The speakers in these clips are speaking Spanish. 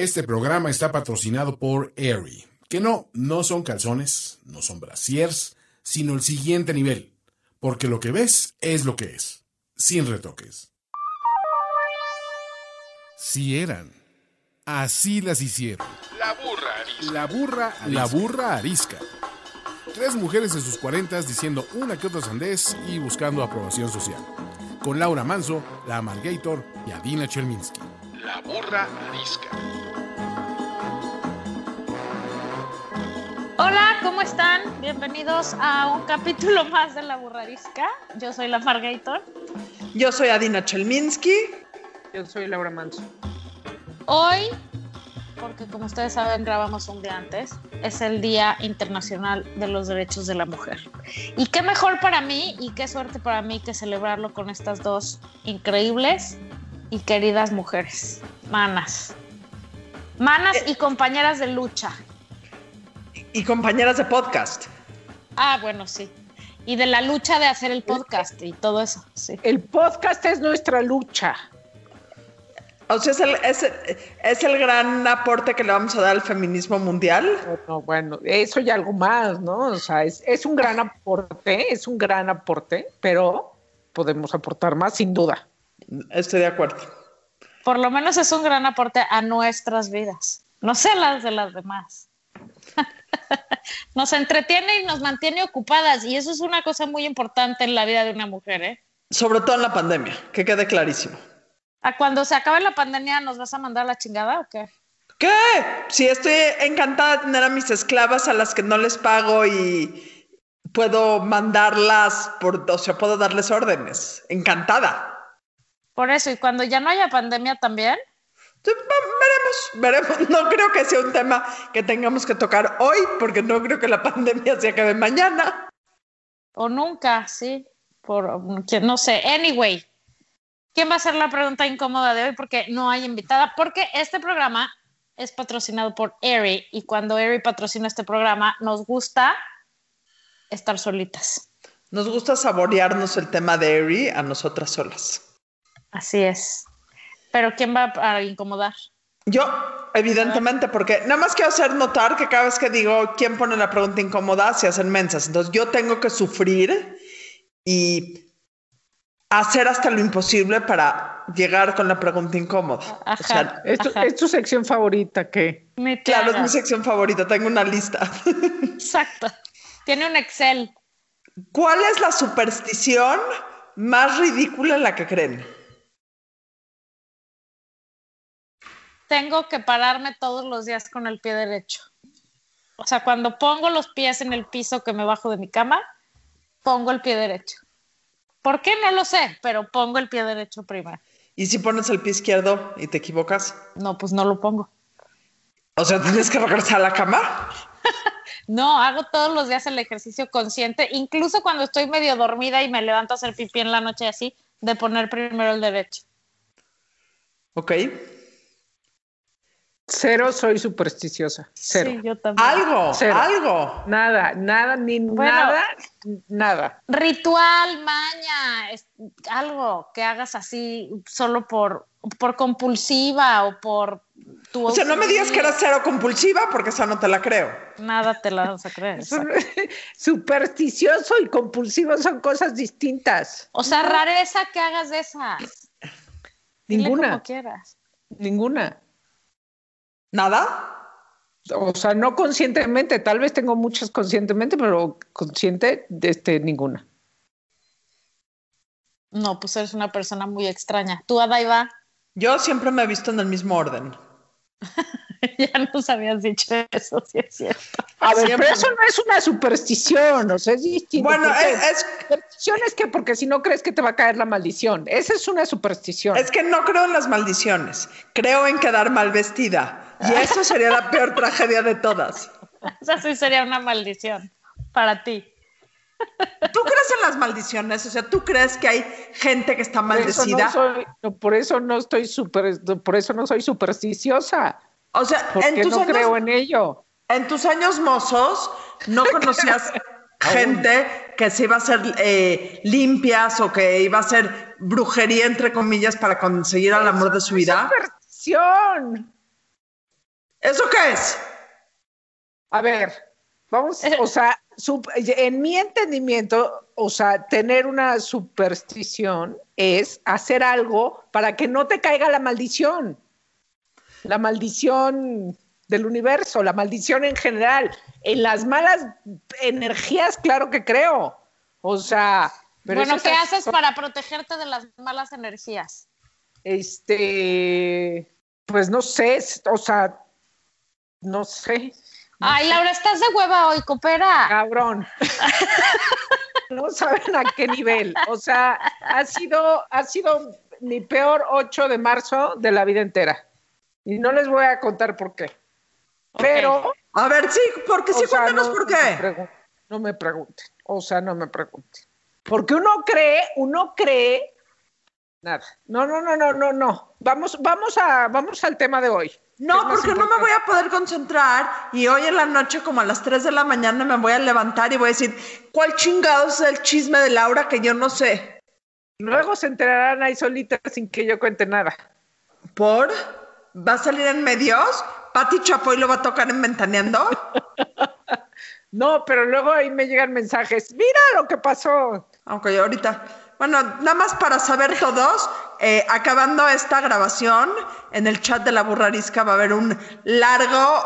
Este programa está patrocinado por Aerie, que no, no son calzones, no son brasiers, sino el siguiente nivel, porque lo que ves es lo que es, sin retoques. Si eran, así las hicieron. La burra arisca. La burra, la burra arisca. Tres mujeres en sus cuarentas diciendo una que otra sandez y buscando aprobación social. Con Laura Manso, la Amalgator y Adina Chelminsky. La burra arisca. Hola, ¿cómo están? Bienvenidos a un capítulo más de La Burrarisca. Yo soy la Margator. Yo soy Adina Chelminsky. Yo soy Laura Manso. Hoy, porque como ustedes saben, grabamos un día antes, es el Día Internacional de los Derechos de la Mujer. Y qué mejor para mí y qué suerte para mí que celebrarlo con estas dos increíbles y queridas mujeres, manas. Manas y compañeras de lucha. Y compañeras de podcast. Ah, bueno, sí. Y de la lucha de hacer el podcast y todo eso, sí. El podcast es nuestra lucha. O sea, es el, es, es el gran aporte que le vamos a dar al feminismo mundial. No, bueno, eso y algo más, ¿no? O sea, es, es un gran aporte, es un gran aporte, pero podemos aportar más sin duda. Estoy de acuerdo. Por lo menos es un gran aporte a nuestras vidas. No sé las de las demás. nos entretiene y nos mantiene ocupadas y eso es una cosa muy importante en la vida de una mujer, ¿eh? Sobre todo en la pandemia, que quede clarísimo. ¿A cuando se acabe la pandemia nos vas a mandar la chingada o qué? ¿Qué? Sí, estoy encantada de tener a mis esclavas a las que no les pago y puedo mandarlas, por, o sea, puedo darles órdenes. Encantada. Por eso, y cuando ya no haya pandemia también. Veremos, veremos. No creo que sea un tema que tengamos que tocar hoy, porque no creo que la pandemia se acabe mañana. O nunca, sí. Por, no sé. Anyway, ¿quién va a hacer la pregunta incómoda de hoy? Porque no hay invitada. Porque este programa es patrocinado por Eri y cuando Eri patrocina este programa, nos gusta estar solitas. Nos gusta saborearnos el tema de Eri a nosotras solas. Así es. Pero ¿quién va a incomodar? Yo, evidentemente, porque nada más quiero hacer notar que cada vez que digo quién pone la pregunta incómoda, se hacen mensas. Entonces yo tengo que sufrir y hacer hasta lo imposible para llegar con la pregunta incómoda. Ajá, o sea, ¿Es tu, ajá. es tu sección favorita qué? Me claro, es mi sección favorita, tengo una lista. Exacto. Tiene un Excel. ¿Cuál es la superstición más ridícula en la que creen? Tengo que pararme todos los días con el pie derecho. O sea, cuando pongo los pies en el piso que me bajo de mi cama, pongo el pie derecho. ¿Por qué? No lo sé, pero pongo el pie derecho primero. ¿Y si pones el pie izquierdo y te equivocas? No, pues no lo pongo. O sea, tienes que regresar a la cama. No, hago todos los días el ejercicio consciente, incluso cuando estoy medio dormida y me levanto a hacer pipí en la noche así, de poner primero el derecho. Ok. Cero soy supersticiosa. Cero. Sí, yo también. Algo, Cero. algo. Nada, nada, ni Bueno. nada, nada. Ritual, maña, es- algo que hagas así solo por, por compulsiva o por tu... O sea, no me digas que eres cero compulsiva porque esa no te la creo. Nada te la vas a creer. Supersticioso y compulsivo son cosas distintas. O sea, rareza que hagas de esas. Dile Ninguna, como quieras. ninguna. ¿Nada? O sea, no conscientemente, tal vez tengo muchas conscientemente, pero consciente, este, ninguna. No, pues eres una persona muy extraña. Tú, Adaiva, Yo siempre me he visto en el mismo orden. ya nos habías dicho eso, sí es cierto. A ver, Siempre. pero eso no es una superstición, o sea, es distinto. Bueno, porque es, es- superstición es que porque si no crees que te va a caer la maldición. Esa es una superstición. es que no creo en las maldiciones. Creo en quedar mal vestida. Y eso sería la peor tragedia de todas. Esa sí sería una maldición para ti. ¿Tú crees en las maldiciones? O sea, ¿tú crees que hay gente que está por eso maldecida? no soy, no, por eso no estoy super, por eso no soy supersticiosa, O sea, en porque tus, no años, creo en ello. en tus años mozos no conocías gente que se iba a hacer eh, limpias o que iba a hacer brujería, entre comillas, para conseguir el amor de su vida. Superstición. ¿Eso qué es? A ver, vamos, o sea, en mi entendimiento, o sea, tener una superstición es hacer algo para que no te caiga la maldición. La maldición del universo, la maldición en general. En las malas energías, claro que creo. O sea, pero bueno, ¿qué es- haces para protegerte de las malas energías? Este, pues no sé, o sea, no sé. Ay, Laura, estás de hueva hoy, coopera. Cabrón. no saben a qué nivel. O sea, ha sido, ha sido mi peor 8 de marzo de la vida entera. Y no les voy a contar por qué. Pero. A ver, sí, porque sí, cuéntanos no- por me, qué. no me pregunten. O sea, no me pregunten. Porque uno cree, uno cree. Nada. No, no, no, no, no, no. Vamos, vamos a, vamos al tema de hoy. No, porque no me voy a poder concentrar y hoy en la noche, como a las 3 de la mañana, me voy a levantar y voy a decir, ¿cuál chingados es el chisme de Laura que yo no sé? Luego se enterarán ahí solitas sin que yo cuente nada. ¿Por? ¿Va a salir en medios? ¿Pati Chapoy lo va a tocar en Ventaneando? No, pero luego ahí me llegan mensajes. Mira lo que pasó. Aunque yo ahorita. Bueno, nada más para saber todos, eh, acabando esta grabación, en el chat de la burrarisca va a haber un largo,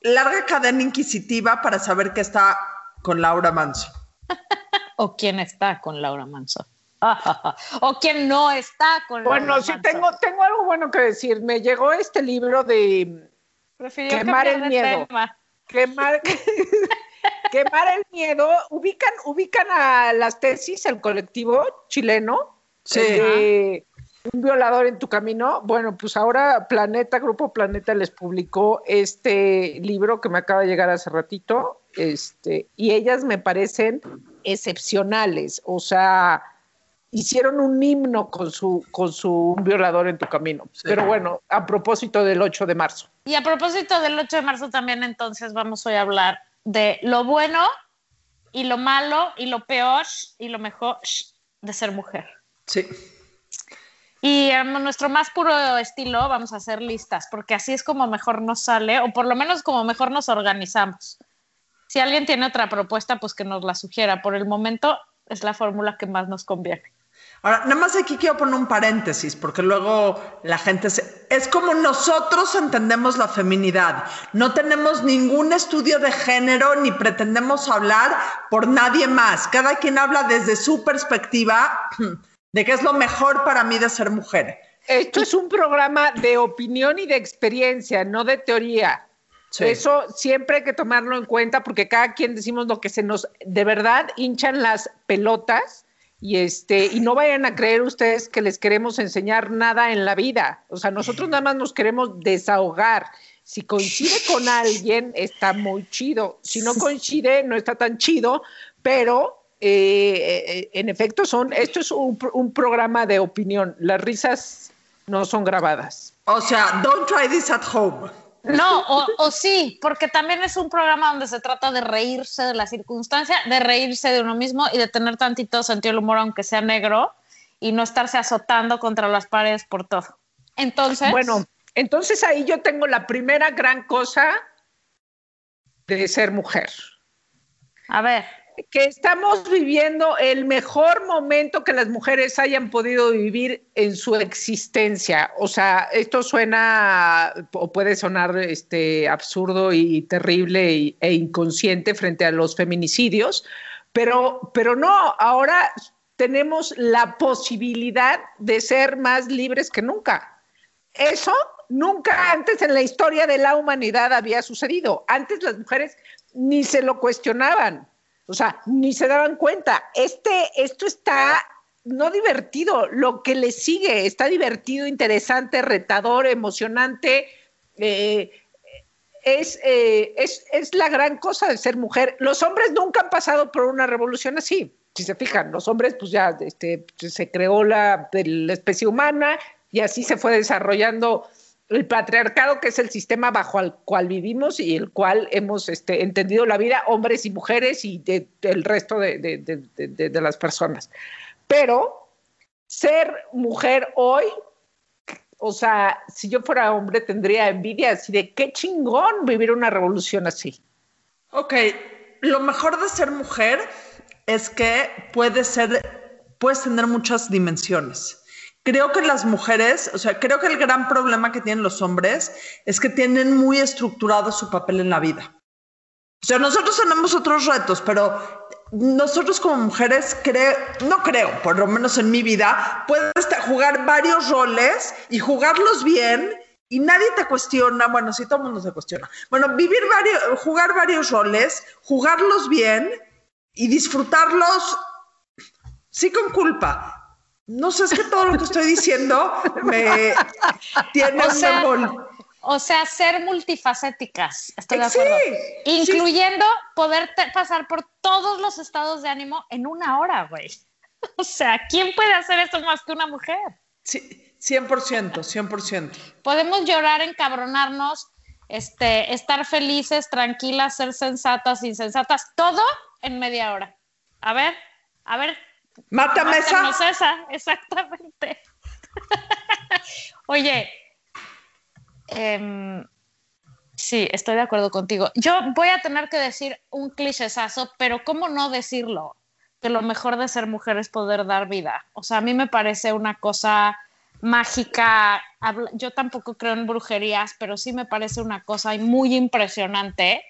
larga cadena inquisitiva para saber qué está con Laura Manso. ¿O quién está con Laura Manso? ¿O quién no está con Bueno, sí tengo, tengo algo bueno que decir. Me llegó este libro de Prefirió quemar el miedo. tema. quemar, quemar el miedo. Ubican, ubican a las tesis, el colectivo chileno. Sí. de un violador en tu camino. Bueno, pues ahora Planeta, Grupo Planeta les publicó este libro que me acaba de llegar hace ratito. Este, y ellas me parecen excepcionales. O sea, hicieron un himno con su, con su Un violador en tu camino. Pero bueno, a propósito del 8 de marzo. Y a propósito del 8 de marzo también entonces vamos hoy a hablar de lo bueno y lo malo y lo peor y lo mejor de ser mujer. Sí. Y en nuestro más puro estilo vamos a hacer listas, porque así es como mejor nos sale, o por lo menos como mejor nos organizamos. Si alguien tiene otra propuesta, pues que nos la sugiera. Por el momento es la fórmula que más nos conviene. Ahora, nada más aquí quiero poner un paréntesis, porque luego la gente se... Es como nosotros entendemos la feminidad. No tenemos ningún estudio de género ni pretendemos hablar por nadie más. Cada quien habla desde su perspectiva de qué es lo mejor para mí de ser mujer. Esto es un programa de opinión y de experiencia, no de teoría. Sí. Eso siempre hay que tomarlo en cuenta porque cada quien decimos lo que se nos de verdad hinchan las pelotas y este y no vayan a creer ustedes que les queremos enseñar nada en la vida. O sea, nosotros nada más nos queremos desahogar. Si coincide con alguien está muy chido. Si no coincide no está tan chido, pero eh, eh, en efecto son esto es un, un programa de opinión. Las risas no son grabadas. O sea, don't try this at home. No, o, o sí, porque también es un programa donde se trata de reírse de la circunstancia, de reírse de uno mismo y de tener tantito sentido del humor, aunque sea negro, y no estarse azotando contra las paredes por todo. Entonces, Bueno, entonces ahí yo tengo la primera gran cosa de ser mujer. a ver, Que estamos viviendo el mejor momento que las mujeres hayan podido vivir en su existencia. O sea, esto suena o puede sonar este, absurdo y terrible y- e inconsciente frente a los feminicidios, pero, pero no, ahora tenemos la posibilidad de ser más libres que nunca. Eso nunca antes en la historia de la humanidad había sucedido. Antes las mujeres ni se lo cuestionaban, o sea, ni se daban cuenta. Este, esto está no divertido, lo que le sigue está divertido, interesante, retador, emocionante. eh, es, eh, es, es la gran cosa de ser mujer. Los hombres nunca han pasado por una revolución así. Si se fijan, los hombres, pues ya este, se creó la, la especie humana y así se fue desarrollando el patriarcado, que es el sistema bajo el cual vivimos y el cual hemos este, entendido la vida, hombres y mujeres y de- del resto de las personas. Pero ser mujer hoy o sea, si yo fuera hombre tendría envidia así de qué chingón vivir una revolución así. Ok, lo mejor de ser mujer es que puedes ser, puedes tener muchas dimensiones. Creo que las mujeres, o sea, creo que el gran problema que tienen los hombres es que tienen muy estructurado su papel en la vida. O sea, nosotros tenemos otros retos, pero nosotros como mujeres no creo, por lo menos en mi vida, puedes jugar varios roles y jugarlos bien y nadie te cuestiona, bueno, sí, todo el mundo se cuestiona. Bueno, vivir varios, jugar varios roles, jugarlos bien y disfrutarlos, sí con culpa. No sé, es que todo lo que estoy diciendo me tiene O sea, un O sea, ser multifacéticas, estoy de acuerdo. Sí, Incluyendo poder pasar por todos los estados de ánimo en una hora, güey. O sea, ¿quién puede hacer eso más que una mujer? Sí, 100%, 100%. Podemos llorar, encabronarnos, este, estar felices, tranquilas, ser sensatas, insensatas, todo en media hora. A ver, a ver, Mátame esa. Mátanos esa, exactamente. Oye, em, sí, estoy de acuerdo contigo. Yo voy a tener que decir un clichésazo, pero ¿cómo no decirlo? Que lo mejor de ser mujer es poder dar vida. O sea, a mí me parece una cosa mágica. Yo tampoco creo en brujerías, pero sí me parece una cosa muy impresionante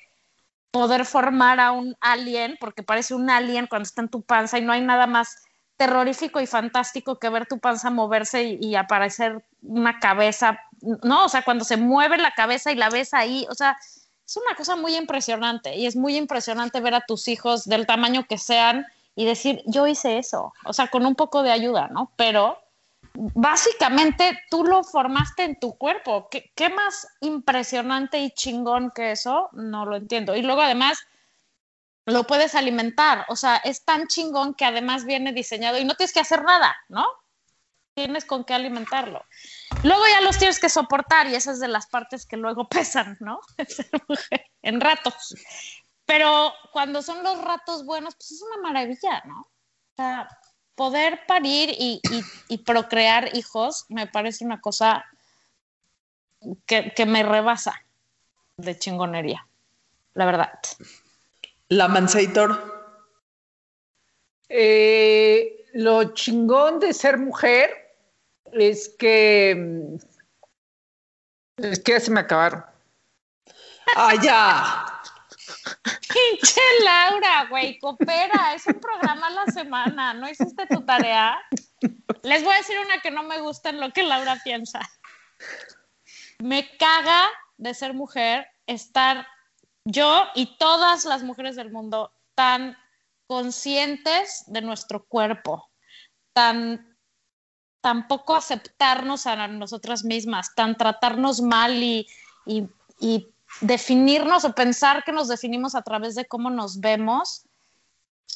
poder formar a un alien, porque parece un alien cuando está en tu panza y no hay nada más terrorífico y fantástico que ver tu panza moverse y, aparecer una cabeza, ¿no? O sea, cuando se mueve la cabeza y la ves ahí, o sea, es una cosa muy impresionante y es muy impresionante ver a tus hijos del tamaño que sean y decir, yo hice eso, o sea, con un poco de ayuda, ¿no? Pero básicamente tú lo formaste en tu cuerpo. ¿Qué, más impresionante y chingón que eso? No lo entiendo. Y luego además lo puedes alimentar, o sea, es tan chingón que además viene diseñado y no tienes que hacer nada, ¿no? Tienes con qué alimentarlo. Luego ya los tienes que soportar y esa es de las partes que luego pesan, ¿no? En ratos. Pero cuando son los ratos buenos, pues es una maravilla, ¿no? O sea, poder parir y, y- y procrear hijos me parece una cosa que, que me rebasa de chingonería, la verdad. La Mansator. Eh, lo chingón de ser mujer es que es que ya se me acabaron. Ah, ya. Pinche Laura, güey, coopera, es un programa a la semana, ¿no hiciste tu tarea? Les voy a decir una que no me gusta en lo que Laura piensa. Me caga de ser mujer estar yo y todas las mujeres del mundo tan conscientes de nuestro cuerpo, tan, tan poco aceptarnos a nosotras mismas, tan tratarnos mal y definirnos o pensar que nos definimos a través de cómo nos vemos,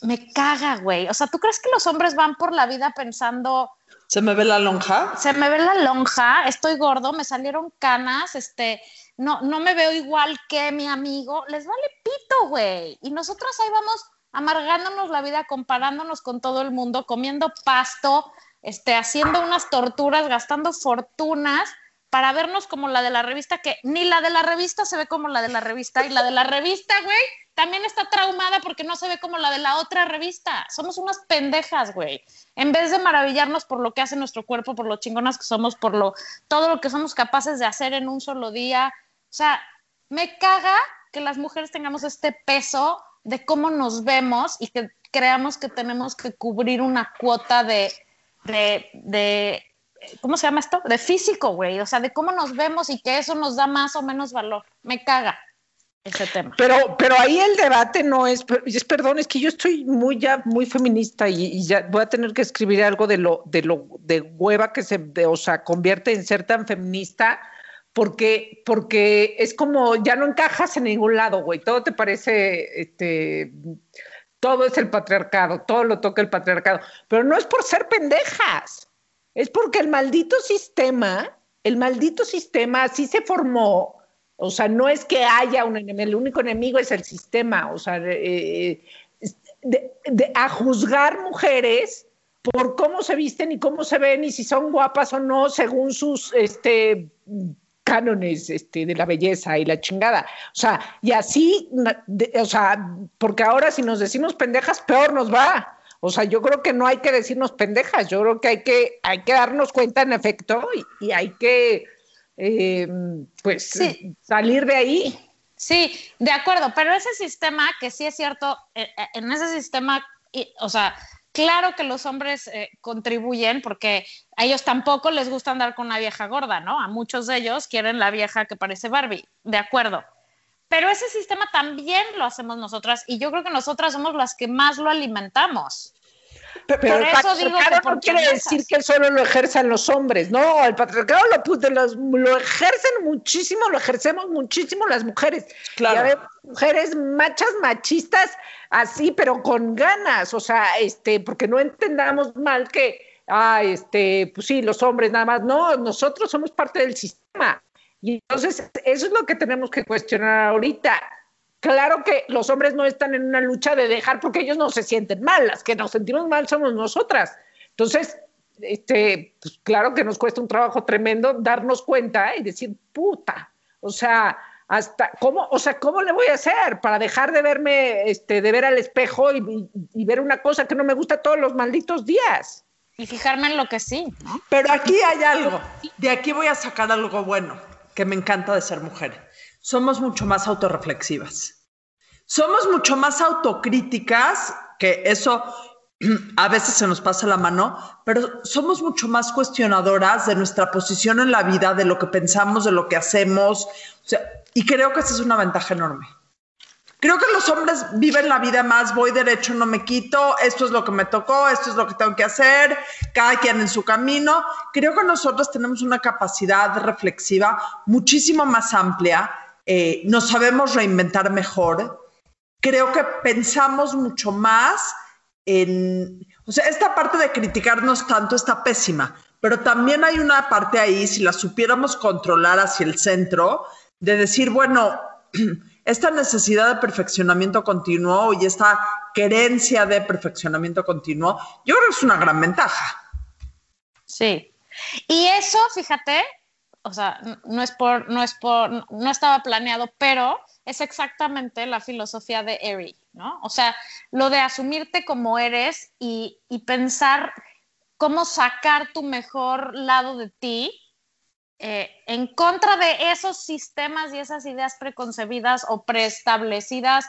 me caga, güey. O sea, ¿tú crees que los hombres van por la vida pensando, ¿Se me ve la lonja? se me ve la lonja, estoy gordo, me salieron canas, este, no, no me veo igual que mi amigo, les vale pito, güey. Y nosotros ahí vamos amargándonos la vida, comparándonos con todo el mundo, comiendo pasto, este, haciendo unas torturas, gastando fortunas para vernos como la de la revista, que ni la de la revista se ve como la de la revista, y la de la revista, güey, también está traumada porque no se ve como la de la otra revista. Somos unas pendejas, güey. En vez de maravillarnos por lo que hace nuestro cuerpo, por lo chingonas que somos, por lo, todo lo que somos capaces de hacer en un solo día. O sea, me caga que las mujeres tengamos este peso de cómo nos vemos y que creamos que tenemos que cubrir una cuota de, de, de ¿cómo se llama esto? De físico, güey. O sea, de cómo nos vemos y que eso nos da más o menos valor. Me caga ese tema. Pero, pero ahí el debate no es, es perdón, es que yo estoy muy ya muy feminista y, ya voy a tener que escribir algo de lo, de lo de hueva que se, o sea, convierte en ser tan feminista, porque, porque es como ya no encajas en ningún lado, güey. Todo te parece, este, todo es el patriarcado, todo lo toca el patriarcado, pero no es por ser pendejas, es porque el maldito sistema, el maldito sistema así se formó. O sea, no es que haya un enemigo, el único enemigo es el sistema. O sea, eh, de, a juzgar mujeres por cómo se visten y cómo se ven y si son guapas o no según sus este cánones este, de la belleza y la chingada. O sea, y así, o sea, porque ahora si nos decimos pendejas, peor nos va. O sea, yo creo que no hay que decirnos pendejas, yo creo que hay que, hay que darnos cuenta en efecto y, hay que, eh, pues, salir de ahí. Sí, de acuerdo, pero ese sistema, que sí es cierto, eh, eh, en ese sistema, o sea, Claro que los hombres eh, contribuyen porque a ellos tampoco les gusta andar con una vieja gorda, ¿no? A muchos de ellos quieren la vieja que parece Barbie, de acuerdo. Pero ese sistema también lo hacemos nosotras y yo creo que nosotras somos las que más lo alimentamos. Pero, Por el eso digo que no quiere decir que solo lo ejerzan los hombres, no, el patriarcado lo, lo ejercen muchísimo, lo ejercemos muchísimo las mujeres. Claro. mujeres machas, machistas, así, pero con ganas, o sea, este, porque no entendamos mal que, ah, este, pues sí, los hombres nada más, no, nosotros somos parte del sistema. Y entonces, eso es lo que tenemos que cuestionar ahorita Claro que los hombres no están en una lucha de dejar porque ellos no se sienten mal, las que nos sentimos mal somos nosotras. Entonces, este, pues claro que nos cuesta un trabajo tremendo darnos cuenta y decir, puta, o sea, hasta cómo, o sea, ¿cómo le voy a hacer para dejar de verme, este, de ver al espejo y, y ver una cosa que no me gusta todos los malditos días? Y fijarme en lo que sí. ¿no? Pero aquí hay algo, de aquí voy a sacar algo bueno que me encanta de ser mujer somos mucho más autorreflexivas. Somos mucho más autocríticas, que eso a veces se nos pasa la mano, pero somos mucho más cuestionadoras de nuestra posición en la vida, de lo que pensamos, de lo que hacemos. y creo que esa es una ventaja enorme. Creo que los hombres viven la vida más, voy derecho, no me quito, esto es lo que me tocó, esto es lo que tengo que hacer, cada quien en su camino. Creo que nosotros tenemos una capacidad reflexiva muchísimo más amplia eh, nos sabemos reinventar mejor. Creo que pensamos mucho más en, o sea, esta parte de criticarnos tanto está pésima, pero también hay una parte ahí, si la supiéramos controlar hacia el centro, de decir, bueno, esta necesidad de perfeccionamiento continuo y esta querencia de perfeccionamiento continuo, yo creo que es una gran ventaja. Sí. Y eso, fíjate, o sea, no es por, no es por, no estaba planeado, pero es exactamente la filosofía de Eri, ¿no? O sea, lo de asumirte como eres y, pensar cómo sacar tu mejor lado de ti eh, en contra de esos sistemas y esas ideas preconcebidas o preestablecidas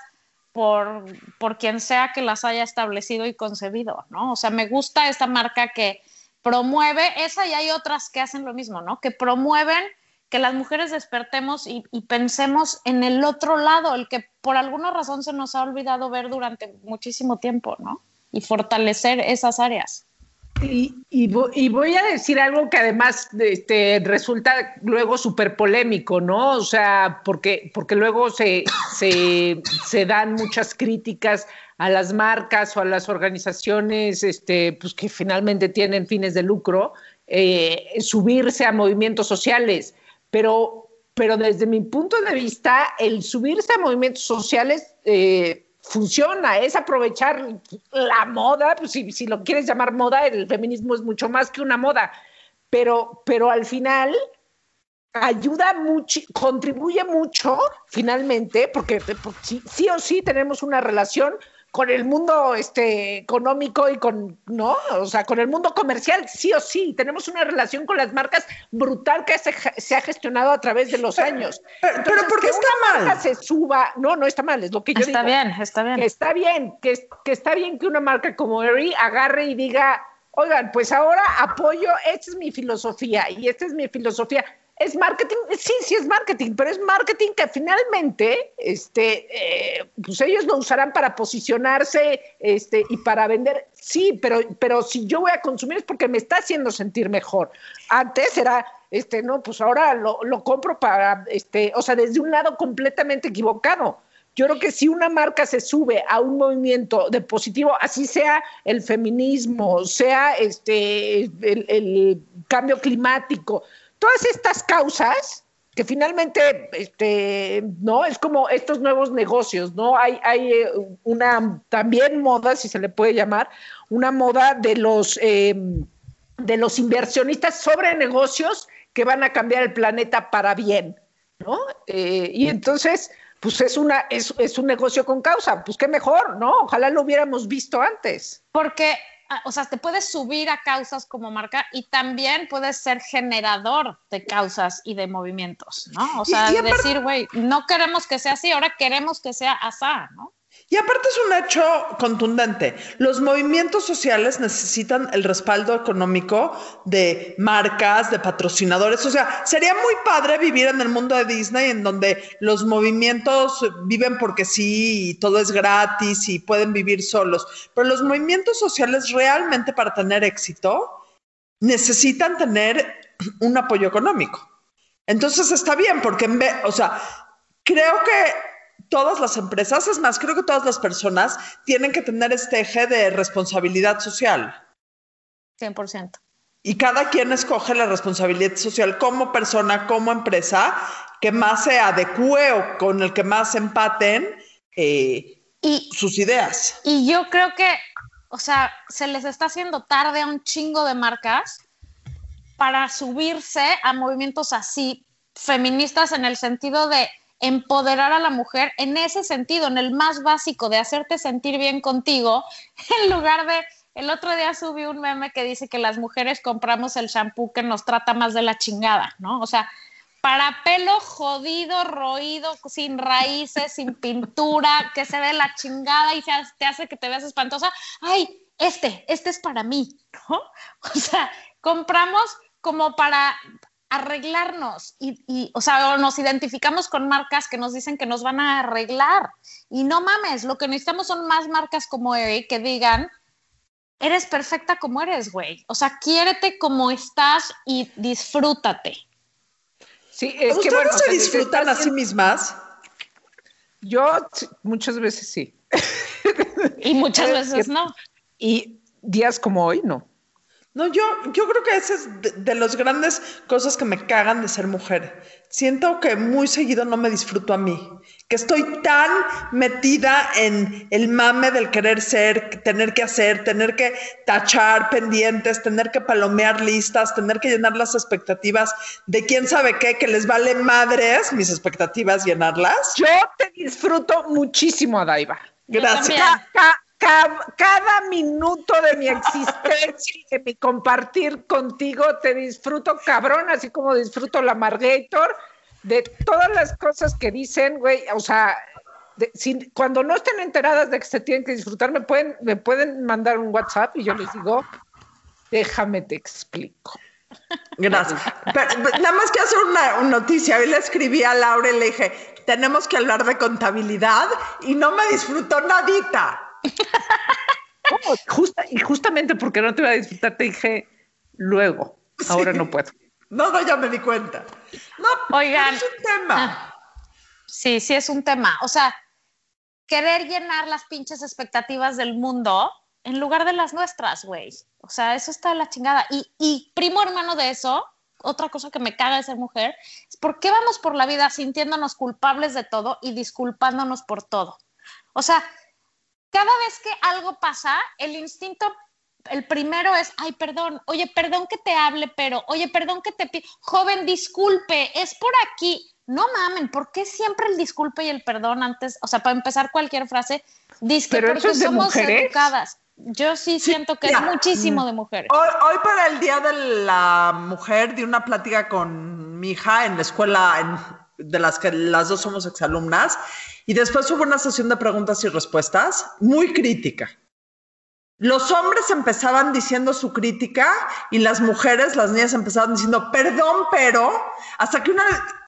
por, por quien sea que las haya establecido y concebido, ¿no? O sea, me gusta esta marca que promueve, esa y hay otras que hacen lo mismo, ¿no? Que promueven que las mujeres despertemos y, pensemos en el otro lado, el que por alguna razón se nos ha olvidado ver durante muchísimo tiempo, ¿no? Y fortalecer esas áreas. Y, voy a decir algo que además este, resulta luego súper polémico, ¿no? O sea, porque, porque luego se, se, dan muchas críticas a las marcas o a las organizaciones este, pues, que finalmente tienen fines de lucro, eh, subirse a movimientos sociales. Pero, pero desde mi punto de vista, el subirse a movimientos sociales eh, funciona, es aprovechar la moda, pues si, si, lo quieres llamar moda, el feminismo es mucho más que una moda, pero, pero al final ayuda mucho, contribuye mucho finalmente, porque, porque sí, o sí tenemos una relación con el mundo este, económico y con, ¿no? O sea, con el mundo comercial, sí o sí. Tenemos una relación con las marcas brutal que se, se ha gestionado a través de los años. Pero, ¿por qué está mal? se suba, no, no está mal, es lo que yo está digo. Está bien, está bien. Que está bien, que, que está bien que una marca como Eri agarre y diga, oigan, pues ahora apoyo, esta es mi filosofía y esta es mi filosofía es marketing, sí, sí es marketing, pero es marketing que finalmente, este, eh, pues ellos lo usarán para posicionarse, este, y para vender. Sí, pero, pero si yo voy a consumir es porque me está haciendo sentir mejor. Antes era, este, no, pues ahora lo, lo compro para, este, o sea, desde un lado completamente equivocado. Yo creo que si una marca se sube a un movimiento de positivo, así sea el feminismo, sea este, el, el cambio climático, todas estas causas que finalmente, este, no, es como estos nuevos negocios, ¿no? Hay, hay eh, una también moda, si se le puede llamar, una moda de los, em, de los inversionistas sobre negocios que van a cambiar el planeta para bien, ¿no? Eh, y entonces, pues es, una, es, es un negocio con causa, pues qué mejor, ¿no? Ojalá lo hubiéramos visto antes. Porque o sea, te puedes subir a causas como marca y también puedes ser generador de causas y de movimientos, ¿no? O sea, Y- y aparte- decir, güey, no queremos que sea así, ahora queremos que sea asá, ¿no? Y aparte es un hecho contundente. Los movimientos sociales necesitan el respaldo económico de marcas, de patrocinadores. O sea, sería muy padre vivir en el mundo de Disney en donde los movimientos viven porque sí y todo es gratis y pueden vivir solos. Pero los movimientos sociales realmente para tener éxito necesitan tener un apoyo económico. Entonces está bien porque, en vez, o sea, creo que todas las empresas, es más, creo que todas las personas tienen que tener este eje de responsabilidad social. 100%. Y cada quien escoge la responsabilidad social como persona, como empresa, que más se adecue o con el que más empaten eh, Y, sus ideas. y yo creo que, o sea, se les está haciendo tarde a un chingo de marcas para subirse a movimientos así feministas en el sentido de empoderar a la mujer en ese sentido, en el más básico de hacerte sentir bien contigo, en lugar de el otro día subí un meme que dice que las mujeres compramos el shampoo que nos trata más de la chingada, ¿no? O sea, para pelo jodido, roído, sin raíces, sin pintura, que se ve la chingada y te hace que te veas espantosa. Ay, este, este es para mí, ¿no? O sea, compramos como para arreglarnos y, y, o sea, nos identificamos con marcas que nos dicen que nos van a arreglar. Y no mames, lo que necesitamos son más marcas como Eri que digan, eres perfecta como eres, güey. O sea, quiérete como estás y disfrútate. Sí, es que ¿Ustedes bueno, se o sea, disfrutan a sí mismas? Yo muchas veces sí. Y muchas Es veces no. Y días como hoy, no. No, yo, yo creo que esa es de, de las grandes cosas que me cagan de ser mujer. Siento que muy seguido no me disfruto a mí, que estoy tan metida en el mame del querer ser, tener que hacer, tener que tachar pendientes, tener que palomear listas, tener que llenar las expectativas de quién sabe qué, que les vale madres mis expectativas llenarlas. Yo te disfruto muchísimo, Adaiva. Yo Gracias. Ca- ca- ca- cada minuto de mi existencia y de mi compartir contigo te disfruto cabrón, así como disfruto la Margator, de todas las cosas que dicen, güey, o sea, de- cuando no estén enteradas de que se tienen que disfrutar, me pueden, me pueden mandar un WhatsApp y yo les digo, déjame te explico. Gracias. Pero, pero, nada más que hacer una, una noticia. Hoy le escribí a Laura y le dije, tenemos que hablar de contabilidad y no me disfrutó nadita. ¿Cómo? Justa- y justamente porque no te voy a disfrutar, te dije luego, ahora no puedo. No, no, ya me di cuenta. No, Oigan. es un tema. Sí, sí es un tema. O sea, querer llenar las pinches expectativas del mundo en lugar de las nuestras, güey. O sea, eso está de la chingada. Y, y primo hermano de eso, otra cosa que me caga de ser mujer, es por qué vamos por la vida sintiéndonos culpables de todo y disculpándonos por todo. O sea, cada vez que algo pasa, el instinto, el primero es, ay, perdón, oye, perdón que te hable, pero, oye, perdón que te pido, joven, disculpe, es por aquí. No mamen, ¿por qué siempre el disculpe y el perdón antes? O sea, para empezar cualquier frase, dice Pero eso porque es de somos mujeres. educadas. Yo sí, siento que mira, es muchísimo de mujeres. Hoy, hoy para el Día de la Mujer di una plática con mi hija en la escuela en- de las que las dos somos exalumnas y después hubo una sesión de preguntas y respuestas muy crítica. Los hombres empezaban diciendo su crítica y las mujeres, las niñas empezaban diciendo perdón, pero hasta que una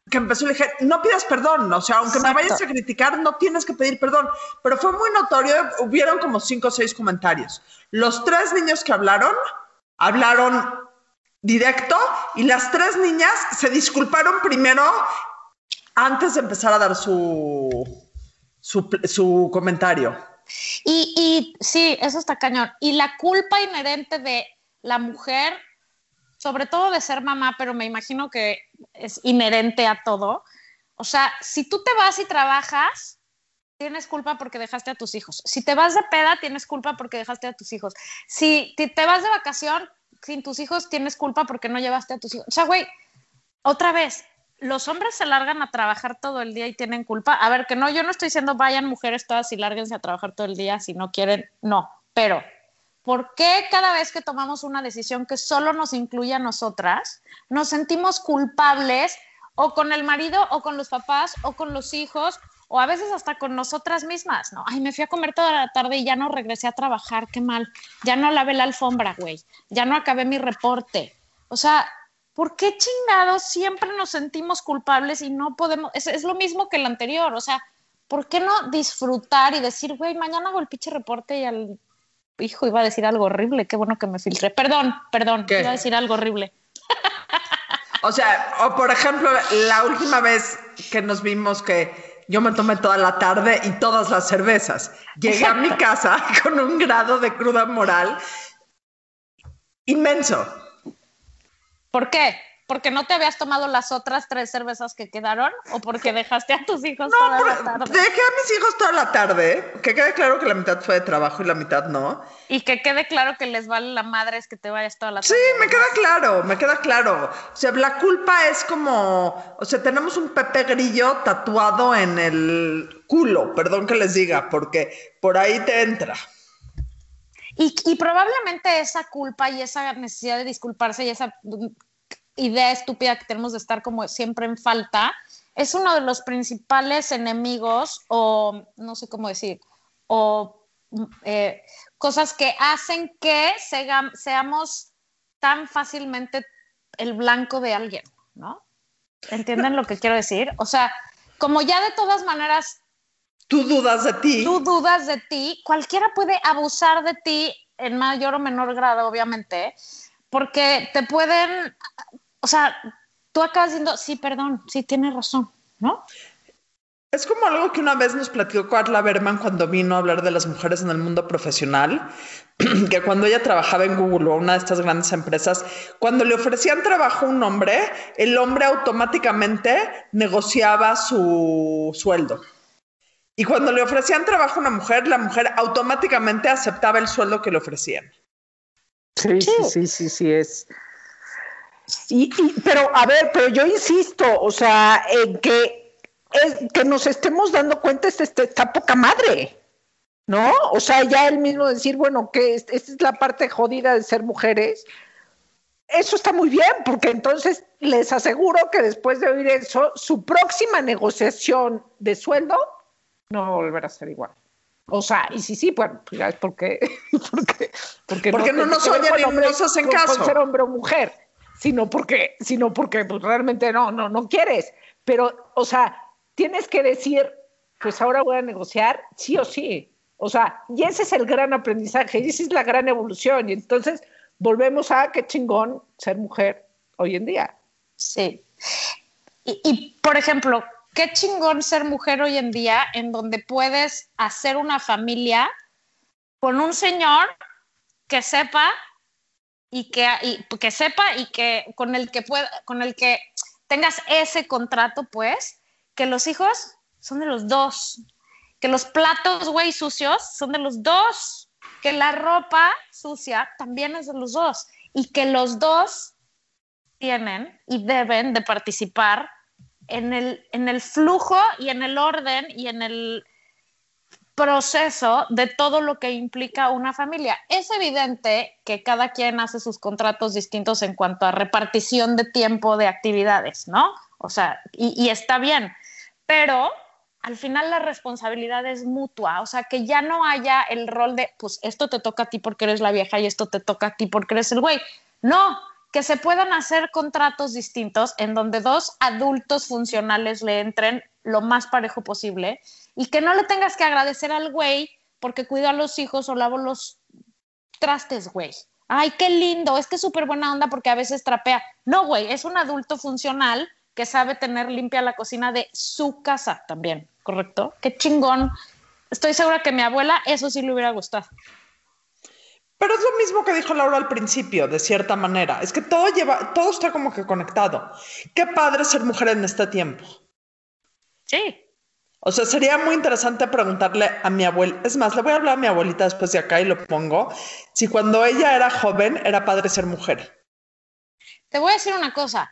que empezó le dije, no pidas perdón, o sea, aunque me vayas a criticar, no tienes que pedir perdón. Pero fue muy notorio, hubieron como cinco o seis comentarios. Los tres niños que hablaron, hablaron directo y las tres niñas se disculparon primero antes de empezar a dar su, su, comentario. Y, y sí, eso está cañón. Y la culpa inherente de la mujer sobre todo de ser mamá, pero me imagino que es inherente a todo. O sea, si tú te vas y trabajas, tienes culpa porque dejaste a tus hijos. Si te vas de peda, tienes culpa porque dejaste a tus hijos. Si te vas de vacación sin tus hijos, tienes culpa porque no llevaste a tus hijos. O sea, güey, otra vez, los hombres se largan a trabajar todo el día y tienen culpa. A ver, que no, yo no estoy diciendo vayan mujeres todas y lárguense a trabajar todo el día si no quieren, no, pero ¿por qué cada vez que tomamos una decisión que solo nos incluye a nosotras, nos sentimos culpables o con el marido o con los papás o con los hijos o a veces hasta con nosotras mismas, ¿no? Ay, me fui a comer toda la tarde y ya no regresé a trabajar, qué mal. Ya no lavé la alfombra, güey. Ya no acabé mi reporte. O sea, ¿por qué chingados siempre nos sentimos culpables y no podemos? Es, es lo mismo que el anterior, o sea, ¿por qué no disfrutar y decir, güey, mañana hago el pinche reporte y al hijo iba a decir algo horrible, qué bueno que me filtré. Perdón, perdón, ¿Qué? iba a decir algo horrible. O sea, o por ejemplo, la última vez que nos vimos que yo me tomé toda la tarde y todas las cervezas. Llegué a mi casa con un grado de cruda moral inmenso. ¿Por qué? ¿Porque no te habías tomado las otras tres cervezas que quedaron o porque dejaste a tus hijos No, toda la tarde? dejé a mis hijos toda la tarde, que quede claro que la mitad fue de trabajo y la mitad no. Y que quede claro que les vale la madre es que te vayas toda la Sí, tarde. me queda claro, me queda claro. O sea, la culpa es como, o sea, tenemos un Pepe Grillo tatuado en el culo, perdón que les diga, porque por ahí te entra. Y, y probablemente esa culpa y esa necesidad de disculparse y esa idea estúpida que tenemos de estar como siempre en falta es uno de los principales enemigos o no sé cómo decir, o eh, cosas que hacen que sega- seamos tan fácilmente el blanco de alguien, ¿no? ¿Entienden lo que quiero decir? O sea, como ya de todas maneras Tú dudas de ti. tú dudas de ti, cualquiera puede abusar de ti en mayor o menor grado, obviamente, porque te pueden, o sea, tú acabas diciendo, sí, perdón, sí, tienes razón, ¿no? Es como algo que una vez nos platicó Carla Berman cuando vino a hablar de las mujeres en el mundo profesional, que cuando ella trabajaba en Google o una de estas grandes empresas, cuando le ofrecían trabajo a un hombre, el hombre automáticamente negociaba su sueldo. Y cuando le ofrecían trabajo a una mujer, la mujer automáticamente aceptaba el sueldo que le ofrecían. Sí, Sí. sí, sí, sí, sí es. Y, y- pero, a ver, pero yo insisto, o sea, en que, que nos estemos dando cuenta, este, este, está poca madre, ¿no? O sea, ya el mismo decir, bueno, que es- esta es la parte jodida de ser mujeres, eso está muy bien, porque entonces les aseguro que después de oír eso, su próxima negociación de sueldo no va a volver a ser igual. O sea, y sí, sí, bueno, pues ya es porque, porque, porque, Porque no tiene nos oyen y no hacen caso. ser hombre o mujer, sino porque, sino porque pues, realmente no, no, no quieres. Pero, o sea, tienes que decir, pues ahora voy a negociar, sí o sí. O sea, y ese es el gran aprendizaje, y esa es la gran evolución. Y entonces volvemos a qué chingón ser mujer hoy en día. Sí. Y, y, por ejemplo, qué chingón ser mujer hoy en día en donde puedes hacer una familia con un señor que sepa y que, y que sepa y que con el que pueda, con el que tengas ese contrato, pues, que los hijos son de los dos, que los platos, güey, sucios son de los dos, que la ropa sucia también es de los dos y que los dos tienen y deben de participar en el, en el flujo y en el orden y en el proceso de todo lo que implica una familia. Es evidente que cada quien hace sus contratos distintos en cuanto a repartición de tiempo de actividades, ¿no? O sea, y, está bien, pero al final la responsabilidad es mutua, o sea, que ya no haya el rol de, pues esto te toca a ti porque eres la vieja y esto te toca a ti porque eres el güey. No, que se puedan hacer contratos distintos en donde dos adultos funcionales le entren lo más parejo posible y que no le tengas que agradecer al güey porque cuida a los hijos o lavo los trastes, güey. Ay, qué lindo, es que es súper buena onda porque a veces trapea. No, güey, es un adulto funcional que sabe tener limpia la cocina de su casa también, ¿correcto? Qué chingón. Estoy segura que a mi abuela eso sí le hubiera gustado. Pero es lo mismo que dijo Laura al principio, de cierta manera. Es que todo lleva, todo está como que conectado. Qué padre ser mujer en este tiempo. Sí. O sea, sería muy interesante preguntarle a mi abuela. Es más, le voy a hablar a mi abuelita después de acá y lo pongo. Si cuando ella era joven era padre ser mujer. Te voy a decir una cosa.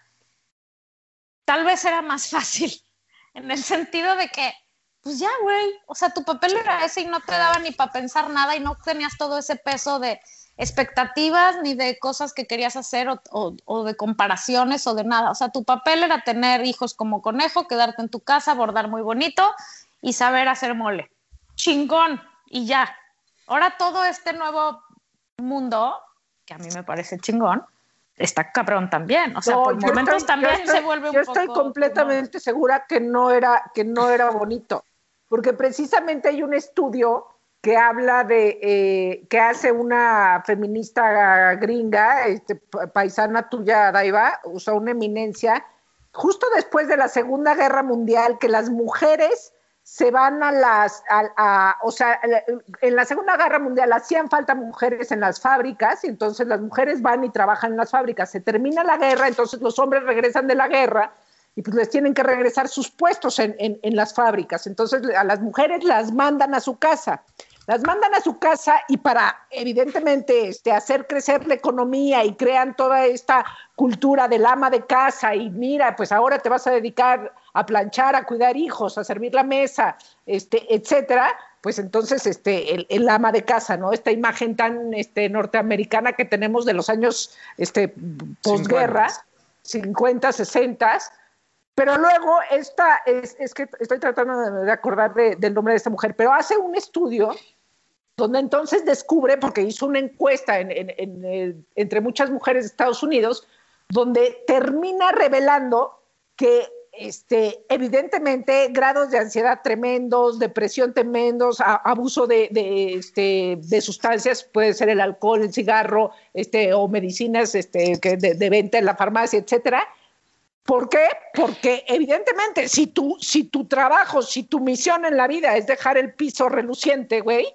Tal vez era más fácil en el sentido de que, pues ya, güey, o sea, tu papel era ese y no te daba ni para pensar nada y no tenías todo ese peso de expectativas ni de cosas que querías hacer o, o- o de comparaciones o de nada. O sea, tu papel era tener hijos como conejo, quedarte en tu casa, bordar muy bonito y saber hacer mole. Chingón y ya. Ahora todo este nuevo mundo, que a mí me parece chingón, está cabrón también. O sea, No, por yo momentos estoy- también yo estoy- se vuelve un Yo poco... estoy completamente segura que no era que no era bonito, porque precisamente hay un estudio que habla de eh, que hace una feminista gringa, este, pa- paisana tuya, Daiva, o sea, una eminencia, justo después de la Segunda Guerra Mundial, que las mujeres se van a las, o sea, en la Segunda Guerra Mundial hacían falta mujeres en las fábricas y entonces las mujeres van y trabajan en las fábricas. Se termina la guerra, entonces los hombres regresan de la guerra y pues les tienen que regresar sus puestos en, en- en las fábricas. Entonces a las mujeres las mandan a su casa. Las mandan a su casa y para, evidentemente, este, hacer crecer la economía y crean toda esta cultura del ama de casa y mira, pues ahora te vas a dedicar a planchar, a cuidar hijos, a servir la mesa, este, etcétera, pues entonces este, el, el ama de casa, ¿no? Esta imagen tan este, norteamericana que tenemos de los años este, posguerra, 50, 60, pero luego esta, es, es que estoy tratando de, de acordar de- del nombre de esta mujer, pero hace un estudio donde entonces descubre, porque hizo una encuesta en- en- en, eh, entre muchas mujeres de Estados Unidos, donde termina revelando que este, evidentemente grados de ansiedad tremendos, depresión tremendos, abuso de, este, de sustancias, puede ser el alcohol, el cigarro, este, o medicinas este, que de, de venta en la farmacia, etcétera. ¿Por qué? Porque evidentemente si tu, si tu trabajo, si tu misión en la vida es dejar el piso reluciente, güey,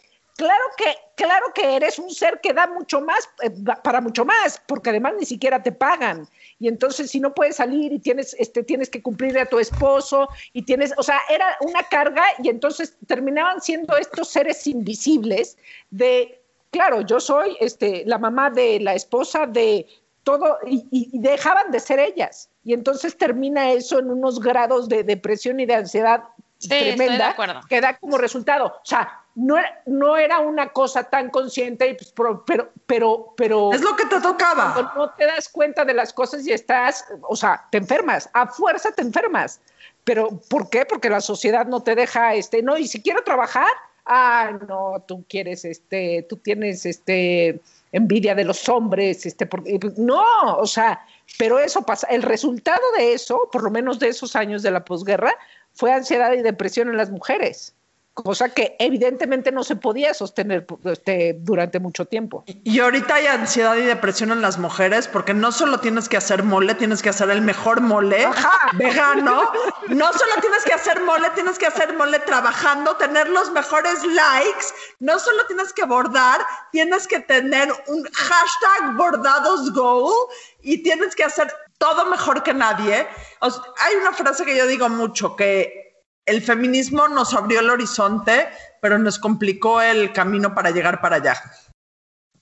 claro que, claro que eres un ser que da mucho más, eh, para mucho más, porque además ni siquiera te pagan. Y entonces si no puedes salir y tienes, este, tienes que cumplirle a tu esposo y tienes, o sea, era una carga y entonces terminaban siendo estos seres invisibles de, claro, yo soy este, la mamá de la esposa de todo y- y dejaban de ser ellas. Y entonces termina eso en unos grados de depresión y de ansiedad Sí, tremenda que da como resultado. O sea, no era, no era una cosa tan consciente, y pues, pero, pero, pero, pero Es lo que te tocaba. cuando no te das cuenta de las cosas y estás, o sea, te enfermas, a fuerza te enfermas. Pero ¿por qué? Porque la sociedad no te deja, este, no, y si quiero trabajar, ah, no, tú quieres, este, tú tienes, este, envidia de los hombres, este, porque, no, o sea, pero eso pasa, el resultado de eso, por lo menos de esos años de la posguerra, fue ansiedad y depresión en las mujeres, cosa que evidentemente no se podía sostener este, durante mucho tiempo. Y ahorita hay ansiedad y depresión en las mujeres porque no solo tienes que hacer mole, tienes que hacer el mejor mole Ajá. vegano. No solo tienes que hacer mole, tienes que hacer mole trabajando, tener los mejores likes. No solo tienes que bordar, tienes que tener un hashtag bordados goal y tienes que hacer todo mejor que nadie. O sea, hay una frase que yo digo mucho que el feminismo nos abrió el horizonte, pero nos complicó el camino para llegar para allá.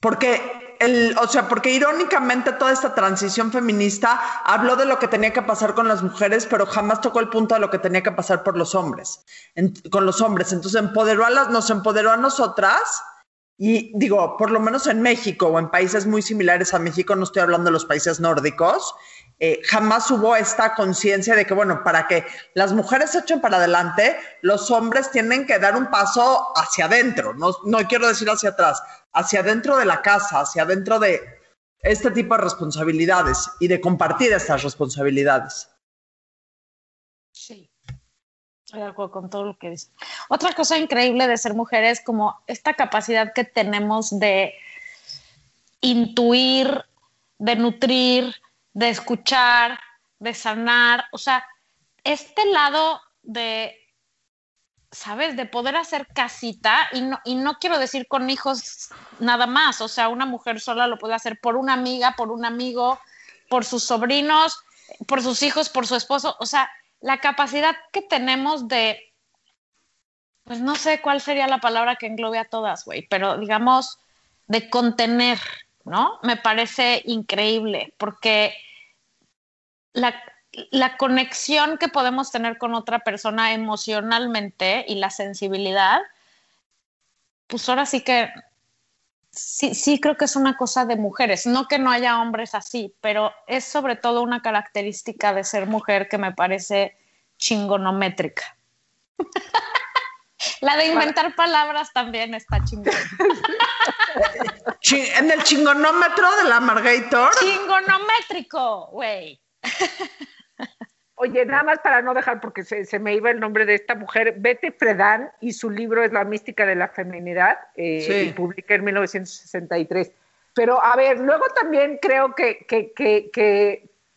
Porque, el, o sea, porque irónicamente toda esta transición feminista habló de lo que tenía que pasar con las mujeres, pero jamás tocó el punto de lo que tenía que pasar por los hombres, en- con los hombres. Entonces empoderó a las, nos empoderó a nosotras y digo, por lo menos en México o en países muy similares a México, no estoy hablando de los países nórdicos, eh, jamás hubo esta conciencia de que, bueno, para que las mujeres se echen para adelante, los hombres tienen que dar un paso hacia adentro, no, no quiero decir hacia atrás, hacia adentro de la casa, hacia adentro de este tipo de responsabilidades y de compartir estas responsabilidades. Sí. Estoy de acuerdo con todo lo que dice. Otra cosa increíble de ser mujer es como esta capacidad que tenemos de intuir, de nutrir, de escuchar, de sanar. O sea, este lado de ¿sabes? De poder hacer casita y no, y no quiero decir con hijos nada más, o sea, una mujer sola lo puede hacer por una amiga, por un amigo, por sus sobrinos, por sus hijos, por su esposo, o sea, la capacidad que tenemos de, pues no sé cuál sería la palabra que englobe a todas, güey, pero digamos, de contener, ¿no? Me parece increíble, porque la, la conexión que podemos tener con otra persona emocionalmente y la sensibilidad, pues ahora sí que sí, sí creo que es una cosa de mujeres, no que no haya hombres así, pero es sobre todo una característica de ser mujer que me parece chingonométrica. La de inventar palabras también está chingón. en el chingonómetro de la Margator. Chingonométrico, güey. Oye, nada más para no dejar, porque se, me iba el nombre de esta mujer, Betty Friedan, y su libro es La mística de la feminidad, eh, y publica en 1963. Pero, a ver, luego también creo que, que, que,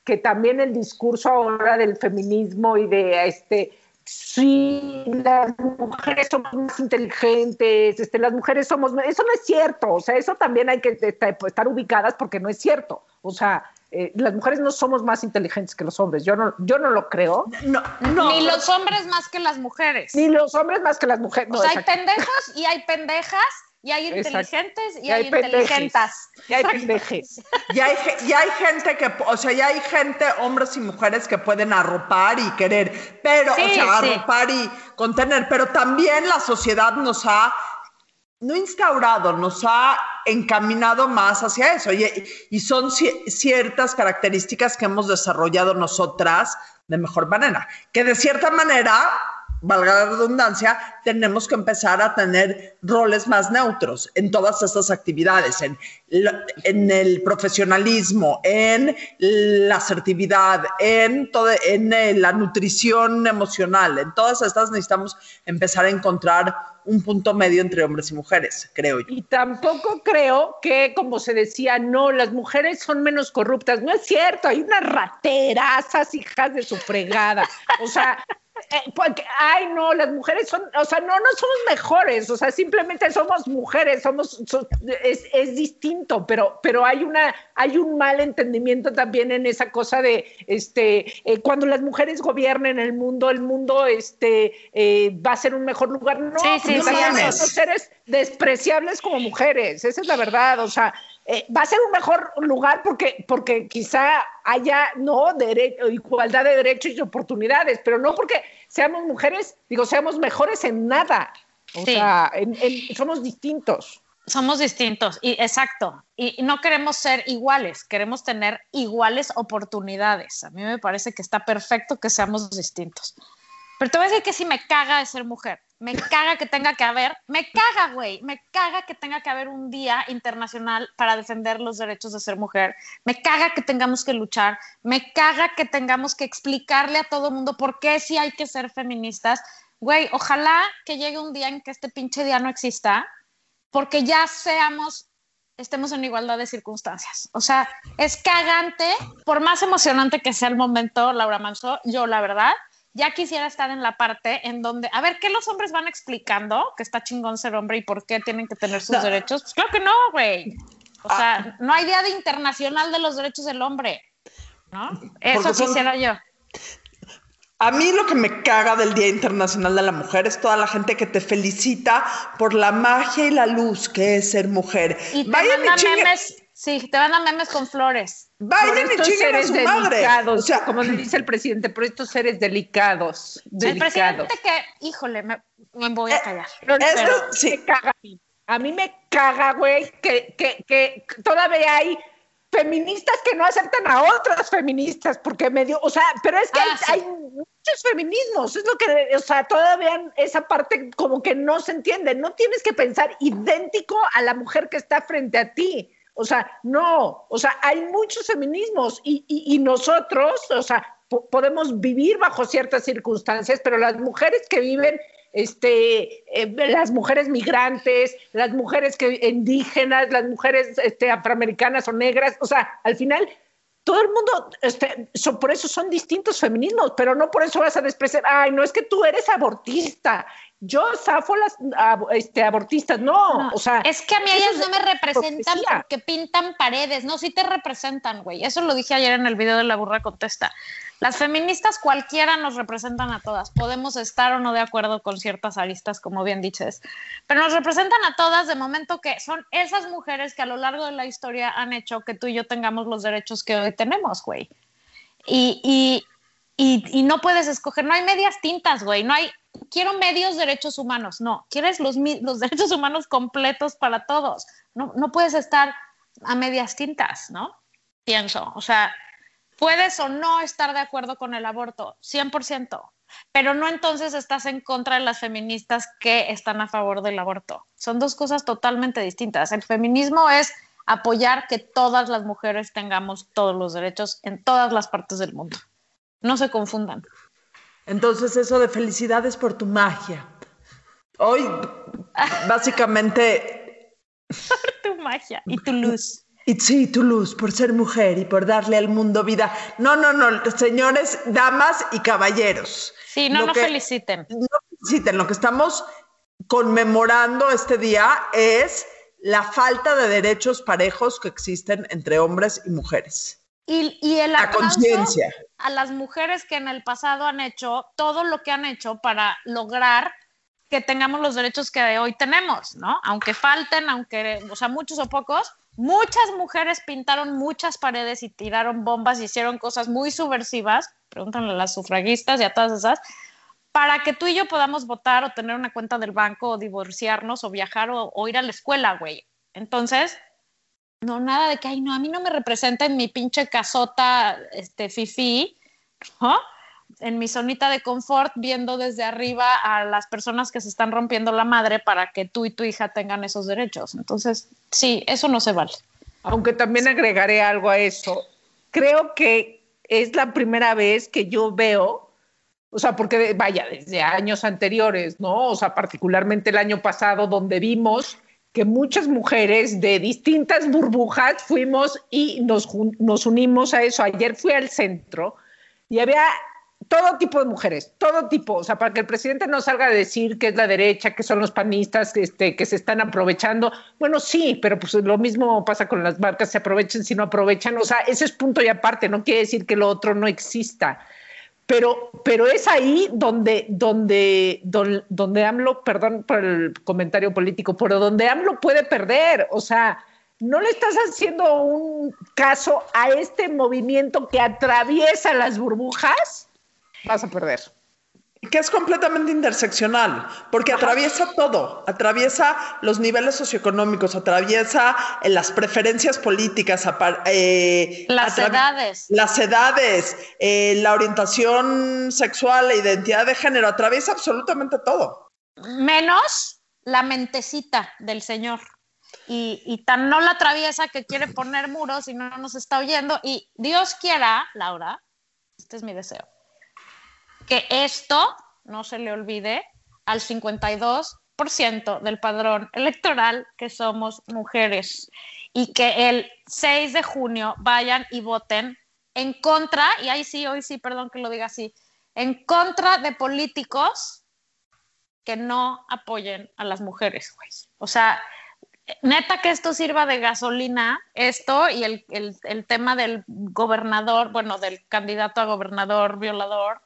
que, también el discurso ahora del feminismo y de este sí, las mujeres somos más inteligentes, este, las mujeres somos, eso no es cierto, o sea, eso también hay que estar ubicadas porque no es cierto, o sea, eh, las mujeres no somos más inteligentes que los hombres. Yo no, yo no lo creo. No, Ni los hombres más que las mujeres. Ni los hombres más que las mujeres. o sea, hay pendejos y hay pendejas y hay inteligentes y, hay, inteligentas. Y hay pendejes. Y hay, y hay gente que, o sea, ya hay gente, hombres y mujeres que pueden arropar y querer, pero, o sea, arropar y contener, pero también la sociedad nos ha no instaurado, nos ha encaminado más hacia eso. Y, son ciertas características que hemos desarrollado nosotras de mejor manera, que de cierta manera, valga la redundancia, tenemos que empezar a tener roles más neutros en todas estas actividades, en, en el profesionalismo, en la asertividad, en, todo, en la nutrición emocional, en todas estas necesitamos empezar a encontrar un punto medio entre hombres y mujeres, creo yo. Y tampoco creo que, como se decía, no, las mujeres son menos corruptas. No es cierto, hay unas raterazas, hijas de su fregada. O sea, eh, porque, ay, no, las mujeres son, o sea, no, no somos mejores, o sea, simplemente somos mujeres, somos, es, es, distinto, pero, pero hay una, hay un mal entendimiento también en esa cosa de, este, eh, cuando las mujeres gobiernen el mundo, el mundo, este, eh, va a ser un mejor lugar. No, sí, sí, somos seres despreciables como mujeres, esa es la verdad, o sea, eh, va a ser un mejor lugar porque, porque quizá haya no igualdad de derechos y oportunidades, pero no porque seamos mujeres, digo, seamos mejores en nada. O sea, somos distintos. Somos distintos, y exacto. Y, no queremos ser iguales, queremos tener iguales oportunidades. A mí me parece que está perfecto que seamos distintos. Pero te voy a decir que si me caga de ser mujer. Me caga que tenga que haber, me caga, güey, me caga que tenga que haber un día internacional para defender los derechos de ser mujer. Me caga que tengamos que luchar, me caga que tengamos que explicarle a todo el mundo por qué sí hay que ser feministas. Güey, ojalá que llegue un día en que este pinche día no exista, porque ya seamos estemos en igualdad de circunstancias. O sea, es cagante, por más emocionante que sea el momento, Laura Manso, yo la verdad, ya quisiera estar en la parte en donde, a ver, ¿qué los hombres van explicando? Que está chingón ser hombre y por qué tienen que tener sus derechos. Pues claro que no, güey. O ah. sea, no hay día de internacional de los derechos del hombre, ¿no? Eso quisiera yo. A mí lo que me caga del Día Internacional de la Mujer es toda la gente que te felicita por la magia y la luz que es ser mujer. Y te memes, sí, te mandan memes con flores. Vayan y chinguen a su madre. O sea, como le dice el presidente, por estos seres delicados. El presidente que, híjole, me, voy a eh, callar. sí. me caga. A mí me caga, güey, que, que, que todavía hay feministas que no aceptan a otras feministas, porque medio, o sea, pero es que ah, hay, muchos feminismos, es lo que, o sea, todavía esa parte como que no se entiende, no tienes que pensar idéntico a la mujer que está frente a ti, o sea, no, o sea, hay muchos feminismos y, nosotros, o sea, podemos vivir bajo ciertas circunstancias, pero las mujeres que viven este, eh, las mujeres migrantes, las mujeres que, indígenas, las mujeres este, afroamericanas o negras, o sea, al final todo el mundo, este, por eso son distintos feminismos, pero no por eso vas a despreciar, ay, no es que tú eres abortista yo zafo las ab- este, abortistas. No, No, o sea. es que a mí ellas no me representan hipocresía. porque pintan paredes, no, sí te representan, güey. Eso lo dije ayer en el video de La Burra Contesta. Las feministas cualquiera nos representan a todas. Podemos estar o no de acuerdo con ciertas aristas, como bien dices, pero nos representan a todas de momento que son esas mujeres que a lo largo de la historia han hecho que tú y yo tengamos los derechos que hoy tenemos, güey. Y, y, y, y no puedes escoger, no hay medias tintas, güey, no hay, quiero medios derechos humanos, no, quieres los, los derechos humanos completos para todos, no, no puedes estar a medias tintas, ¿no? Pienso, o sea, puedes o no estar de acuerdo con el aborto, 100%, pero no entonces estás en contra de las feministas que están a favor del aborto. Son dos cosas totalmente distintas. El feminismo es apoyar que todas las mujeres tengamos todos los derechos en todas las partes del mundo. No se confundan. Entonces eso de felicidades por tu magia. Hoy, básicamente, Tu magia y tu luz. y sí, tu luz, por ser mujer y por darle al mundo vida. No, no, no, señores, damas y caballeros. Sí, no nos que- feliciten. No feliciten, lo que estamos conmemorando este día es la falta de derechos parejos que existen entre hombres y mujeres. Y, y el aplauso conciencia. a las mujeres que en el pasado han hecho todo lo que han hecho para lograr que tengamos los derechos que hoy tenemos, ¿no? Aunque falten, aunque, o sea, muchos o pocos, muchas mujeres pintaron muchas paredes y tiraron bombas y hicieron cosas muy subversivas, pregúntenle a las sufragistas y a todas esas, para que tú y yo podamos votar o tener una cuenta del banco o divorciarnos o viajar o, o ir a la escuela, güey. Entonces, no, nada de que, ay, no, a mí no me representa en mi pinche casota, este, fifi, ¿no? En mi zonita de confort, viendo desde arriba a las personas que se están rompiendo la madre para que tú y tu hija tengan esos derechos. Entonces, sí, eso no se vale. Aunque también agregaré algo a eso. Creo que es la primera vez que yo veo, o sea, porque vaya, desde años anteriores, ¿no? O sea, particularmente el año pasado, donde vimos que muchas mujeres de distintas burbujas fuimos y nos, nos unimos a eso. Ayer fui al centro y había todo tipo de mujeres, todo tipo, o sea, para que el presidente no salga a decir que es la derecha, que son los panistas, que, este, que se están aprovechando. Bueno, sí, pero pues lo mismo pasa con las marcas, se aprovechen si no aprovechan, o sea, ese es punto y aparte, no quiere decir que lo otro no exista. Pero, pero es ahí donde, donde, donde, donde AMLO, perdón por el comentario político, pero donde AMLO puede perder, o sea, no le estás haciendo un caso a este movimiento que atraviesa las burbujas, vas a perder. Que es completamente interseccional, porque atraviesa todo, atraviesa los niveles socioeconómicos, atraviesa eh, las preferencias políticas, eh, Las edades. las edades, eh, la orientación sexual, la identidad de género, atraviesa absolutamente todo. menos la mentecita del Señor. Y, y tan no la atraviesa que quiere poner muros y no nos está oyendo. Y Dios quiera, Laura, este es mi deseo, que esto no se le olvide al 52% del padrón electoral que somos mujeres y que el 6 de junio vayan y voten en contra, y ahí sí, hoy sí, perdón que lo diga así, en contra de políticos que no apoyen a las mujeres, güey. O sea, neta que esto sirva de gasolina, esto y el, el, el, tema del gobernador, bueno, del candidato a gobernador violador,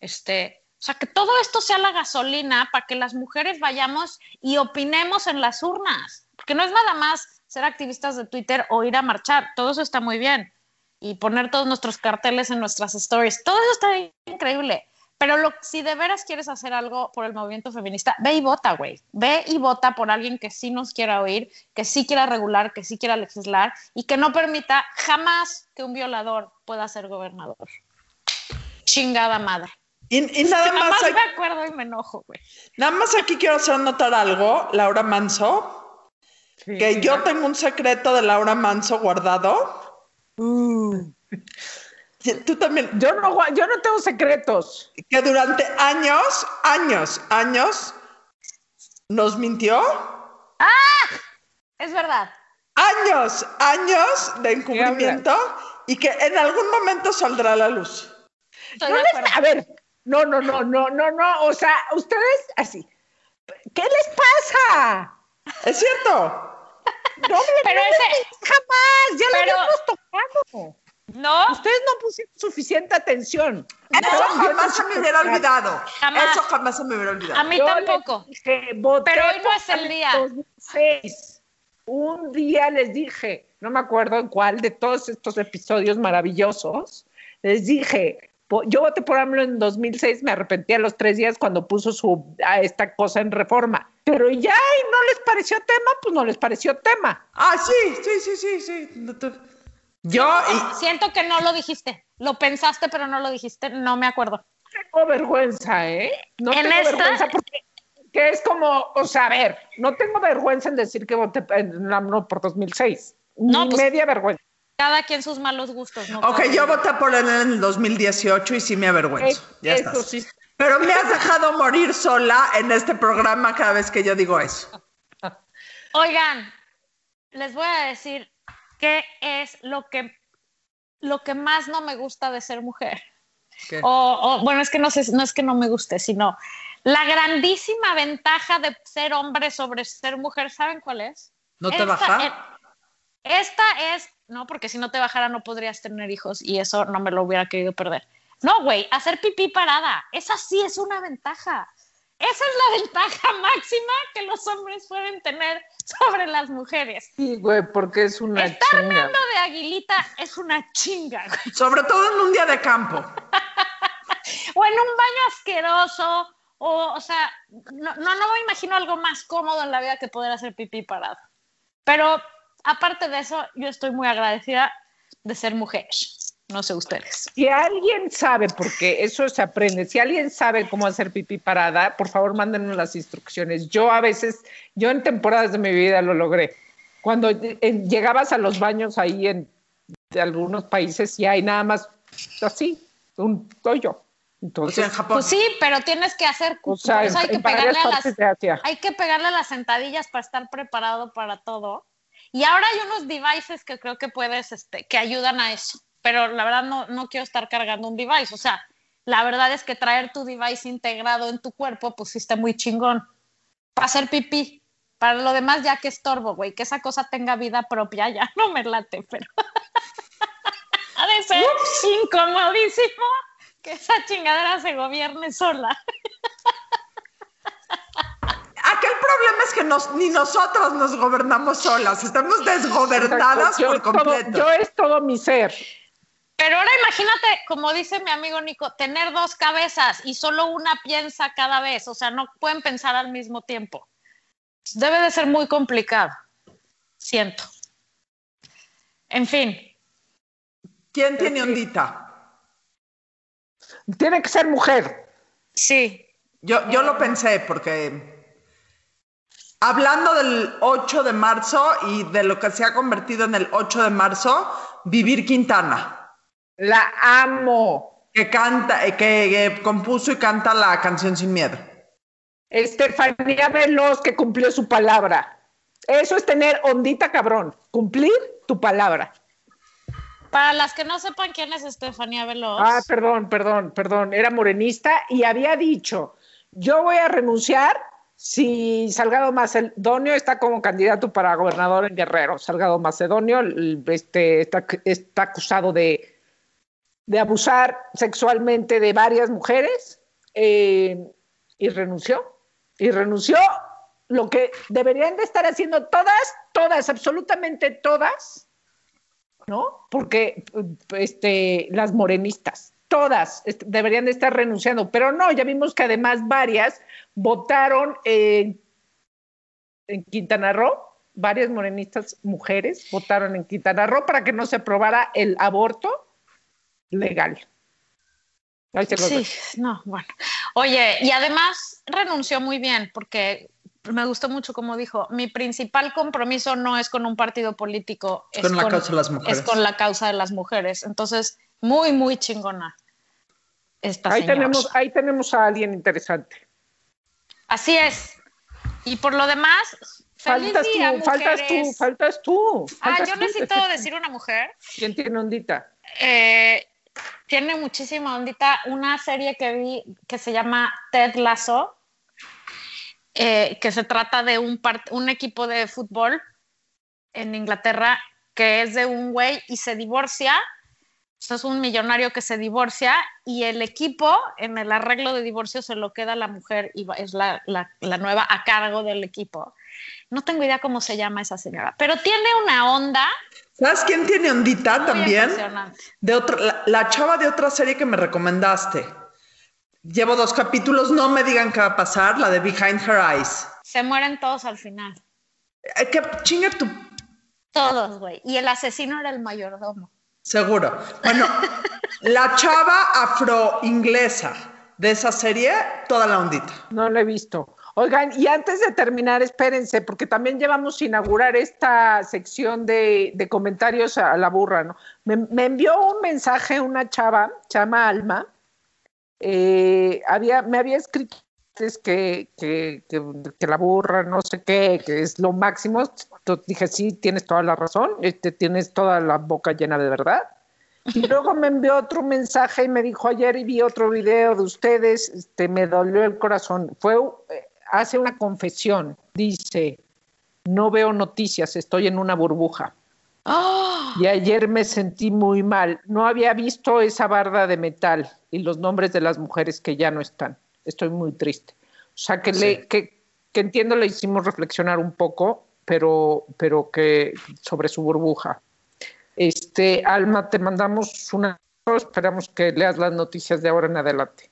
este, o sea, que todo esto sea la gasolina para que las mujeres vayamos y opinemos en las urnas, porque no es nada más ser activistas de Twitter o ir a marchar, todo eso está muy bien, y poner todos nuestros carteles en nuestras stories, todo eso está increíble. Pero si de veras quieres hacer algo por el movimiento feminista, ve y vota, güey. Ve y vota por alguien que sí nos quiera oír, que sí quiera regular, que sí quiera legislar y que no permita jamás que un violador pueda ser gobernador. Chingada madre. Y, y nada, más, hay, me acuerdo y me enojo, güey. nada más aquí quiero hacer notar algo, Laura Manso, Sí, que sí, yo ¿no? tengo un secreto de Laura Manso guardado. Sí, Tú también, Yo no, yo no tengo secretos. que durante años, años, años nos mintió. Es verdad. Años, años de encubrimiento y que en algún momento saldrá a la luz. No les- a ver, no, no, no, no, no, no. O sea, ustedes así. ¿Qué les pasa? Es cierto. No, me Pero ese- jamás, ya pero- lo habíamos tocado. ¿No? Ustedes no pusieron suficiente atención. Eso jamás se me hubiera olvidado. Jamás. Eso jamás se me hubiera olvidado. A mí Yo tampoco. dije, Pero hoy no es el día. 2006. Un día les dije, no me acuerdo en cuál de todos estos episodios maravillosos, les dije, yo voté por AMLO en 2006, me arrepentí a los tres días cuando puso su, a esta cosa en reforma. Pero ya, y no les pareció tema, pues no les pareció tema. Ah, sí, sí, sí, sí, sí. Yo, y- Siento que no lo dijiste. Lo pensaste, pero no lo dijiste. No me acuerdo. tengo vergüenza, ¿eh? No En tengo esta- vergüenza porque que es como, o sea, a ver, no tengo vergüenza en decir que voté en AMLO por 2006. No, Ni pues- media vergüenza. Cada quien sus malos gustos. ¿no? ok, yo voté por él en el 2018 y sí me avergüenzo. Ya Eso estás. sí. Pero me has dejado morir sola en este programa cada vez que yo digo eso. Oigan, les voy a decir qué es lo que, lo que más no me gusta de ser mujer. O, o, bueno, es que no, sé, no es que no me guste, sino la grandísima ventaja de ser hombre sobre ser mujer, ¿saben cuál es? ¿No te Esta- baja? eh, Esta es, no, porque si no te bajara no podrías tener hijos y eso no me lo hubiera querido perder. No, güey, hacer pipí parada, esa sí es una ventaja. Esa es la ventaja máxima que los hombres pueden tener sobre las mujeres. Sí, güey, porque es una Estar chinga. meando de aguilita es una chinga, güey. Sobre todo en un día de campo. O en un baño asqueroso, o, o sea, no, no, no me imagino algo más cómodo en la vida que poder hacer pipí parado. Pero aparte de eso, yo estoy muy agradecida de ser mujer. No sé ustedes. Si alguien sabe, porque eso se aprende, si alguien sabe cómo hacer pipí parada, por favor mándenos las instrucciones. Yo a veces, yo en temporadas de mi vida lo logré. Cuando eh, llegabas a los baños ahí en de algunos países y hay nada más así, un hoyo. O Entonces, sea, en Japón. Pues sí, pero tienes que hacer. o sea, en, hay, que pegarle a las, hay que pegarle a las sentadillas para estar preparado para todo. Y ahora hay unos devices que creo que puedes, este, que ayudan a eso. Pero la verdad no, no quiero estar cargando un device. O sea, la verdad es que traer tu device integrado en tu cuerpo, pues sí está muy chingón. Para hacer pipí. Para lo demás, ya que estorbo, güey. Que esa cosa tenga vida propia, ya no me late, pero. ha de ser incomodísimo que esa chingadera se gobierne sola. Problema es que nos- ni nosotros nos gobernamos solas, estamos desgobernadas yo, por es todo, completo. yo es todo mi ser. Pero ahora imagínate, como dice mi amigo Nico, tener dos cabezas y solo una piensa cada vez, o sea, no pueden pensar al mismo tiempo. Debe de ser muy complicado, siento. En fin, ¿Quién tiene ondita? Tiene que ser mujer. sí. Yo, yo lo pensé porque hablando del 8 de marzo y de lo que se ha convertido en el 8 de marzo, Vivir Quintana, La amo. que canta, eh, que, que compuso y canta la canción Sin Miedo. Estefanía Veloz que cumplió su palabra. Eso es tener ondita cabrón. Cumplir tu palabra. Para las que no sepan quién es Estefanía Veloz, Ah, perdón, perdón, perdón. Era morenista y había dicho, yo voy a renunciar si Salgado Macedonio está como candidato para gobernador en Guerrero. Salgado Macedonio este, está, acusado de, de abusar sexualmente de varias mujeres eh, y renunció. Y renunció lo que deberían de estar haciendo todas, todas, absolutamente todas, ¿no? Porque este, las morenistas, todas deberían de estar renunciando, pero no, ya vimos que además varias votaron en, en Quintana Roo, varias morenistas mujeres votaron en Quintana Roo para que no se aprobara el aborto legal. Ahí se los Sí, no, bueno. Oye, y además renunció muy bien porque me gustó mucho como dijo, mi principal compromiso no es con un partido político, es Con la causa de las mujeres. Es con la causa de las mujeres. Entonces, muy, muy chingona. Esta Ahí señora. tenemos, ahí tenemos a alguien interesante. Así es. Y por lo demás, feliz Faltas día, tú, faltas tú, faltas tú. Ah, yo necesito decir una mujer. ¿Quién tiene ondita? Eh, tiene muchísima ondita una serie que vi que se llama Ted Lasso. eh, que se trata de un, un equipo de fútbol en Inglaterra que es de un güey y se divorcia. Eso es un millonario que se divorcia y el equipo en el arreglo de divorcio se lo queda la mujer y es la, la, la nueva a cargo del equipo. No tengo idea cómo se llama esa señora, pero tiene una onda ¿Sabes quién tiene ondita muy también? impresionante. De otra, la, la chava de otra serie que me recomendaste. Llevo dos capítulos, no me digan qué va a pasar, la de Behind Her Eyes. Se mueren todos al final. Eh, que chingue tu Todos, güey. Y el asesino era el mayordomo. Seguro. Bueno, la chava afro-inglesa de esa serie, toda la ondita. No lo he visto. Oigan, y antes de terminar, espérense, porque también llevamos a inaugurar esta sección de, comentarios a la burra, ¿no? Me, envió un mensaje una chava, chama Alma, eh, había, me había escrito que, que, que, que la burra, no sé qué, que es lo máximo. Entonces dije, sí, tienes toda la razón, este, tienes toda la boca llena de verdad. Y luego me envió otro mensaje y me dijo, ayer vi otro video de ustedes, este, me dolió el corazón. Fue, eh, hace una confesión, dice, no veo noticias, estoy en una burbuja. ¡Oh! Y ayer me sentí muy mal. No había visto esa barda de metal y los nombres de las mujeres que ya no están. Estoy muy triste. O sea, que, le, que, que entiendo, le hicimos reflexionar un poco, pero, pero que sobre su burbuja. Este, Alma, te mandamos una. Esperamos que leas las noticias de ahora en adelante.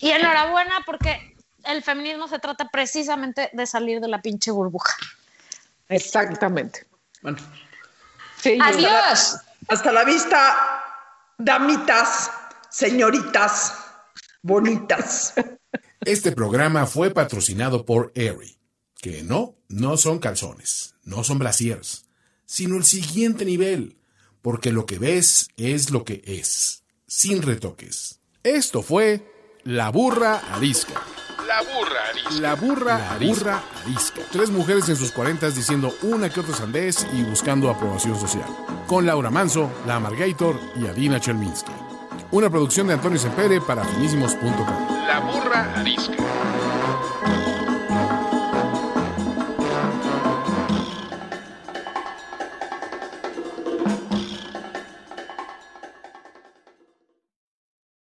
Y enhorabuena porque el feminismo se trata precisamente de salir de la pinche burbuja. Exactamente. Bueno, Sí, Adiós. hasta la vista, damitas, señoritas, bonitas. Este programa fue patrocinado por Aerie, que no, no son calzones, no son brasiers, sino el siguiente nivel, porque lo que ves es lo que es, sin retoques. Esto fue La Burra Arisca. La burra arisca. La burra, la burra arisca. Tres mujeres en sus cuarentas diciendo una que otra sandez y buscando aprobación social. Con Laura Manso, La Amargator y Adina Chelminsky. Una producción de Antonio Sempere para finísimos.com. La burra arisca.